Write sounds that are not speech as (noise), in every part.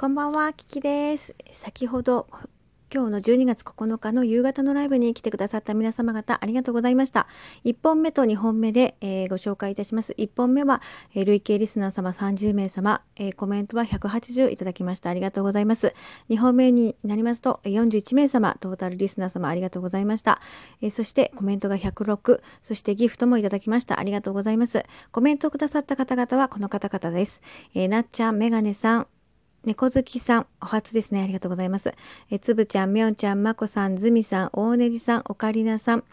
こんばんは、キキです。先ほど、今日の12月9日の夕方のライブに来てくださった皆様方、ありがとうございました。1本目と2本目で、えー、ご紹介いたします。1本目は、えー、累計リスナー様30名様、えー、コメントは180いただきました。ありがとうございます。2本目になりますと、41名様、トータルリスナー様、ありがとうございました。えそして、コメントが106、そしてギフトもいただきました。ありがとうございます。コメントをくださった方々はこの方々です。えなっちゃん、メガネさん、猫好きさん、お初ですね。ありがとうございます。えつぶちゃん、みょんちゃん、まこさん、ずみさん、大ねじさん、おかりなさん、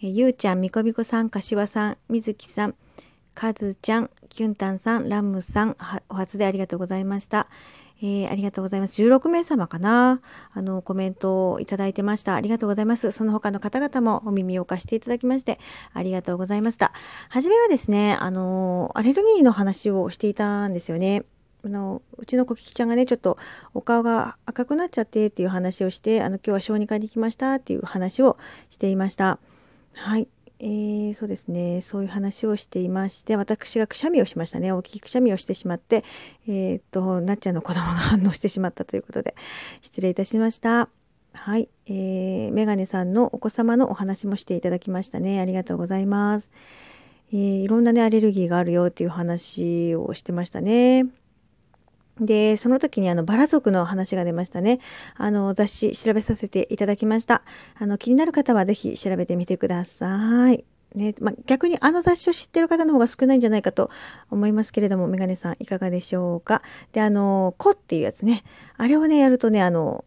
えゆうちゃん、みこびこさん、かしわさん、みずきさん、かずちゃん、きゅんたんさん、ラムさん、お初でありがとうございました。えー、ありがとうございます。16名様かな。あの、コメントをいただいてました。ありがとうございます。その他の方々もお耳を貸していただきまして、ありがとうございました。はじめはですね、あの、アレルギーの話をしていたんですよね。あのうちの子キキちゃんがねちょっとお顔が赤くなっちゃってっていう話をしてあの今日は小児科に行きましたっていう話をしていました。はい。えー、そうですね。そういう話をしていまして私がくしゃみをしましたね。大きいくしゃみをしてしまってえー、っとなっちゃんの子供が反応してしまったということで失礼いたしました。はい、えー、メガネさんのお子様のお話もしていただきましたね。ありがとうございます。えー、いろんなねアレルギーがあるよっていう話をしてましたね。で、その時にあの、バラ族の話が出ましたね。あの、雑誌調べさせていただきました。あの、気になる方はぜひ調べてみてください。ね、まあ、逆にあの雑誌を知ってる方の方が少ないんじゃないかと思いますけれども、メガネさんいかがでしょうか？で、あの、コっていうやつね。あれをね、やるとね、あの、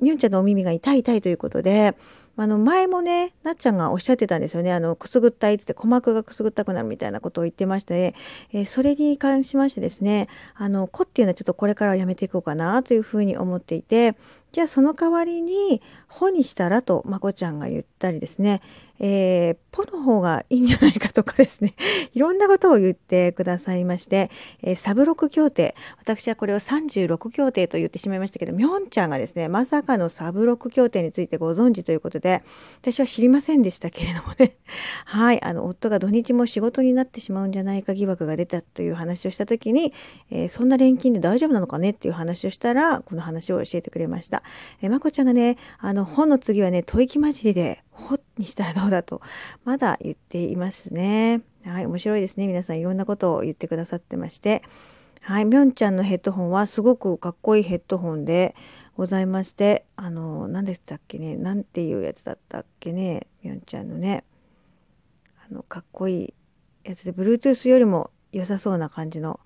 みゅんちゃんのお耳が痛い痛いということで、あの前もねなっちゃんがおっしゃってたんですよね。あのくすぐったいって鼓膜がくすぐったくなるみたいなことを言ってまして、えー、それに関しましてですねあの子っていうのはちょっとこれからはやめていこうかなというふうに思っていてじゃあその代わりに「ほ」にしたらとまこちゃんが言ったりですねえー、ポの方がいいんじゃないかとかですね、(laughs) いろんなことを言ってくださいまして、えー、サブロク協定、私はこれを36協定と言ってしまいましたけど、みょんちゃんがですね、まさかのサブロク協定についてご存知ということで、私は知りませんでしたけれどもね、(laughs) はい、あの、夫が土日も仕事になってしまうんじゃないか疑惑が出たという話をした時に、えー、そんな錬金で大丈夫なのかねっていう話をしたら、この話を教えてくれました。えー、まこちゃんがね、あの、本の次はね、吐息混じりで、ほにしたらどうだと、まだ言っていますね。はい、面白いですね。皆さんいろんなことを言ってくださってまして。はい、みょんちゃんのヘッドホンはすごくかっこいいヘッドホンでございまして、あの、何でしたっけね、なんていうやつだったっけね、みょんちゃんのね、あの、かっこいいやつで、Bluetooth よりも良さそうな感じの、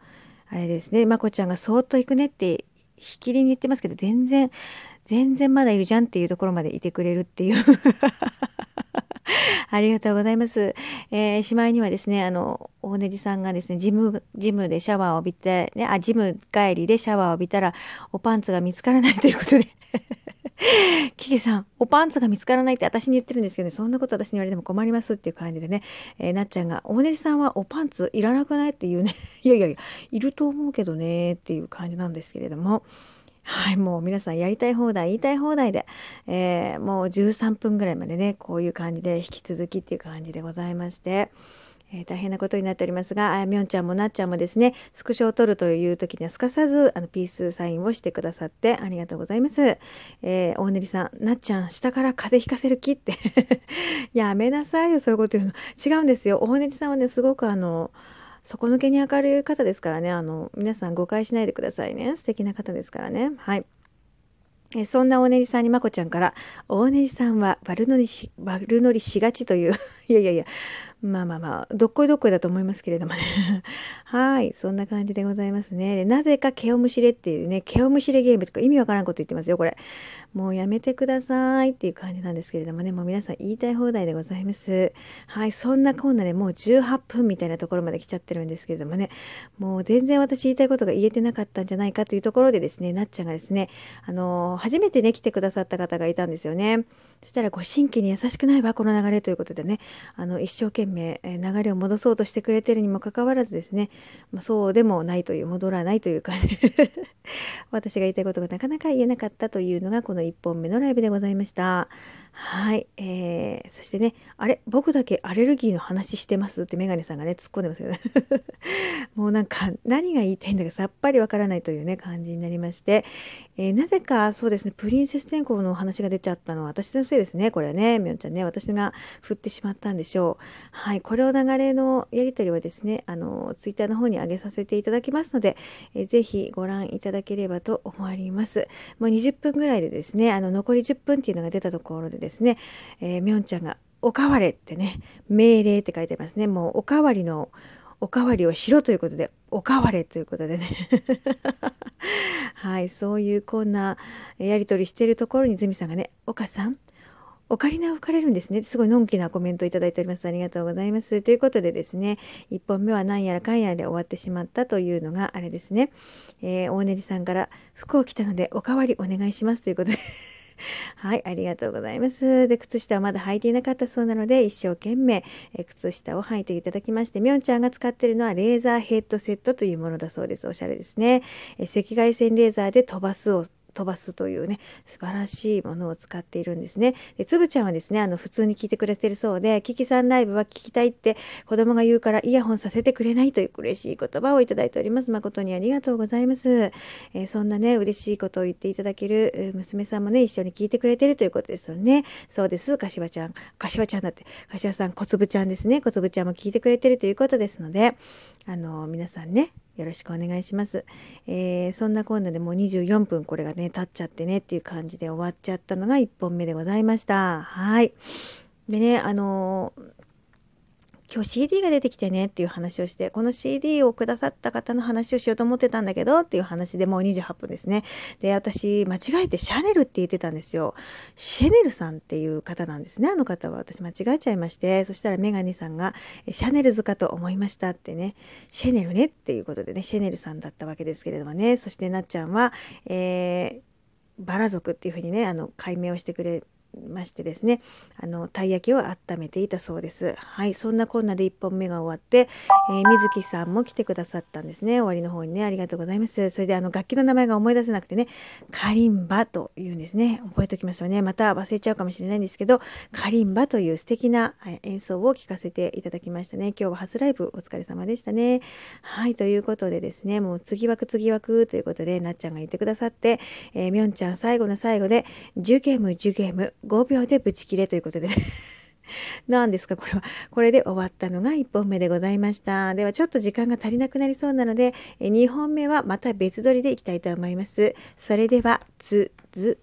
あれですね、まこちゃんがそーっと行くねってひきりに言ってますけど、全然、全然まだいるじゃんっていうところまでいてくれるっていう。(laughs) ありがとうございます。えー、しまいにはですね、あの、大ネジさんがですね、ジム、ジムでシャワーを浴びて、ね、あ、ジム帰りでシャワーを浴びたら、おパンツが見つからないということで。(laughs) キキさん、おパンツが見つからないって私に言ってるんですけどね、そんなこと私に言われても困りますっていう感じでね、えー、なっちゃんが、大ネジさんはおパンツいらなくないっていうね、(laughs) いやいやいや、いると思うけどね、っていう感じなんですけれども、はい、もう皆さんやりたい放題、言いたい放題で、えー、もう13分ぐらいまでね、こういう感じで引き続きっていう感じでございまして、えー、大変なことになっておりますが、あやみょんちゃんもなっちゃんもですね、スクショを撮るという時にはすかさず、あの、ピースサインをしてくださってありがとうございます。えー、大練さん、なっちゃん、下から風邪ひかせる気って (laughs) やめなさいよ、そういうこと言うの。違うんですよ。大練さんはね、すごくあの、底抜けに明るい方ですからね、あの、皆さん誤解しないでくださいね。素敵な方ですからね。はい。えそんな大ねじさんにまこちゃんから、大ねじさんは悪乗りし、悪乗りしがちという (laughs) いやいやいや、まあまあまあ、どっこいどっこいだと思いますけれどもね。(laughs) はい、そんな感じでございますね。でなぜか毛をむしれっていうね、毛をむしれゲームとか意味わからんこと言ってますよ、これ。もうやめてくださいっていう感じなんですけれどもね、もう皆さん言いたい放題でございます。はい、そんなこんなでもう18分みたいなところまで来ちゃってるんですけれどもね、もう全然私言いたいことが言えてなかったんじゃないかというところでですね、なっちゃんがですね、あのー、初めてね、来てくださった方がいたんですよね。そしたら、ご新規に優しくないわ、この流れということでね、あの、一生懸命、流れを戻そうとしてくれてるにもかかわらずですね、まあ、そうでもないという、戻らないという感じ。(laughs) 私が言いたいことがなかなか言えなかったというのが、この1本目のライブでございました。はい、えー、そしてね、あれ、僕だけアレルギーの話してますってメガネさんがね、突っ込んでますよね。(laughs) もうなんか、何が言いたいんだかさっぱりわからないというね、感じになりまして、えー、なぜかそうですね、プリンセス天候のお話が出ちゃったのは私のせいですね、これはね、みおんちゃんね、私が振ってしまったんでしょう。はい、これを流れのやり取りはですね、あの、ツイッターの方に上げさせていただきますので、えー、ぜひご覧いただければと思います。もう20分ぐらいでですね、あの、残り10分っていうのが出たところでですね、えー、みょんちゃんがおかわれってね、命令って書いてますね。もうおかわりのおかわりをしろということで、おかわれということでね (laughs) はい、そういうこんなやり取りしてるところにズミさんがね、岡さん、オカリナを吹かれるんですね。すごいのんきなコメントをいただいております。ありがとうございます。ということでですね、1本目は何やらかんやらで終わってしまったというのがあれですね。えー、大根さんから服を着たのでおかわりお願いしますということで (laughs) はい、ありがとうございます。で、靴下はまだ履いていなかったそうなので、一生懸命、え靴下を履いていただきまして、みょんちゃんが使っているのはレーザーヘッドセットというものだそうです。おしゃれですね。え赤外線レーザーで飛ばすを飛ばすというね、素晴らしいものを使っているんですね。で、つぶちゃんはですね、あの、普通に聞いてくれてるそうで、キキさんライブは聞きたいって子供が言うからイヤホンさせてくれないという嬉しい言葉をいただいております。誠にありがとうございます。えー、そんなね、嬉しいことを言っていただける娘さんもね、一緒に聞いてくれてるということですよね。そうです。柏ちゃん。柏ちゃんだって。柏さん、小粒ちゃんですね。小粒ちゃんも聞いてくれてるということですので、あの、皆さんね、よろしくお願いします。えー、そんなこんなでもう24分これがね、経っちゃってねっていう感じで終わっちゃったのが1本目でございました。はい。でね、あのー今日 CD が出てきてねっていう話をして、この CD をくださった方の話をしようと思ってたんだけどっていう話でもう28分ですね。で、私間違えてシャネルって言ってたんですよ。シェネルさんっていう方なんですね。あの方は私間違えちゃいまして、そしたらメガネさんがシャネルズかと思いましたってね、シェネルねっていうことでね、シェネルさんだったわけですけれどもね、そしてなっちゃんは、えーバラ族っていうふうにねあの解明をしてくれましてですねあのたい焼きを温めていたそうです。はいそんなこんなで1本目が終わって、えー、水木さんも来てくださったんですね。終わりの方にねありがとうございます。それであの楽器の名前が思い出せなくてねカリンバというんですね。覚えておきましょうね。また忘れちゃうかもしれないんですけどカリンバという素敵な演奏を聴かせていただきましたね。今日は初ライブお疲れ様でしたね。はいということでですねもう次枠次枠ということでなっちゃんが言ってくださって、え、みょんちゃん最後の最後で10ゲーム10ゲーム5秒でブチ切れということで (laughs) 何ですかこれは。これで終わったのが1本目でございました。ではちょっと時間が足りなくなりそうなので、2本目はまた別撮りでいきたいと思います。それでは、続